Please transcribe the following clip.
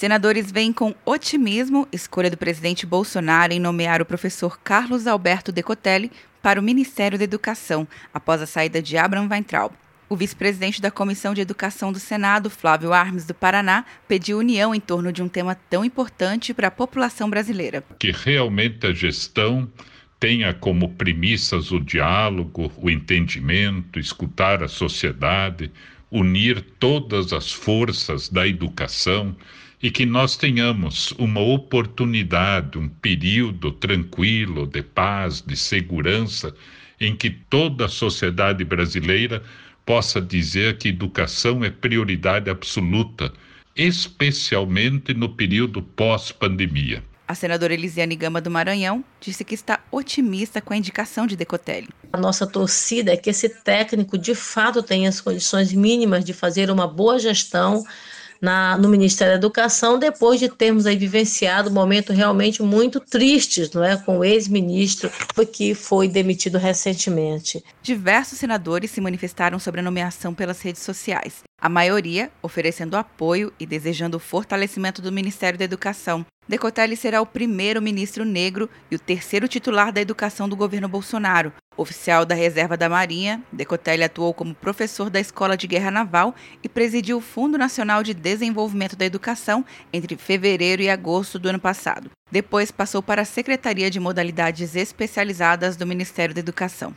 Senadores veem com otimismo escolha do presidente Bolsonaro em nomear o professor Carlos Alberto Decotelli para o Ministério da Educação, após a saída de Abraham Weintraub. O vice-presidente da Comissão de Educação do Senado, Flávio Armes do Paraná, pediu união em torno de um tema tão importante para a população brasileira. Que realmente a gestão tenha como premissas o diálogo, o entendimento, escutar a sociedade, unir todas as forças da educação e que nós tenhamos uma oportunidade, um período tranquilo de paz, de segurança, em que toda a sociedade brasileira possa dizer que educação é prioridade absoluta, especialmente no período pós-pandemia. A senadora Elisiane Gama do Maranhão disse que está otimista com a indicação de Decotelli. A nossa torcida é que esse técnico de fato tenha as condições mínimas de fazer uma boa gestão na, no Ministério da Educação, depois de termos aí vivenciado um momento realmente muito tristes, não é, com o ex-ministro que foi demitido recentemente. Diversos senadores se manifestaram sobre a nomeação pelas redes sociais, a maioria oferecendo apoio e desejando o fortalecimento do Ministério da Educação. Decotelli será o primeiro ministro negro e o terceiro titular da educação do governo Bolsonaro. Oficial da Reserva da Marinha, Decotelli atuou como professor da Escola de Guerra Naval e presidiu o Fundo Nacional de Desenvolvimento da Educação entre fevereiro e agosto do ano passado. Depois passou para a Secretaria de Modalidades Especializadas do Ministério da Educação.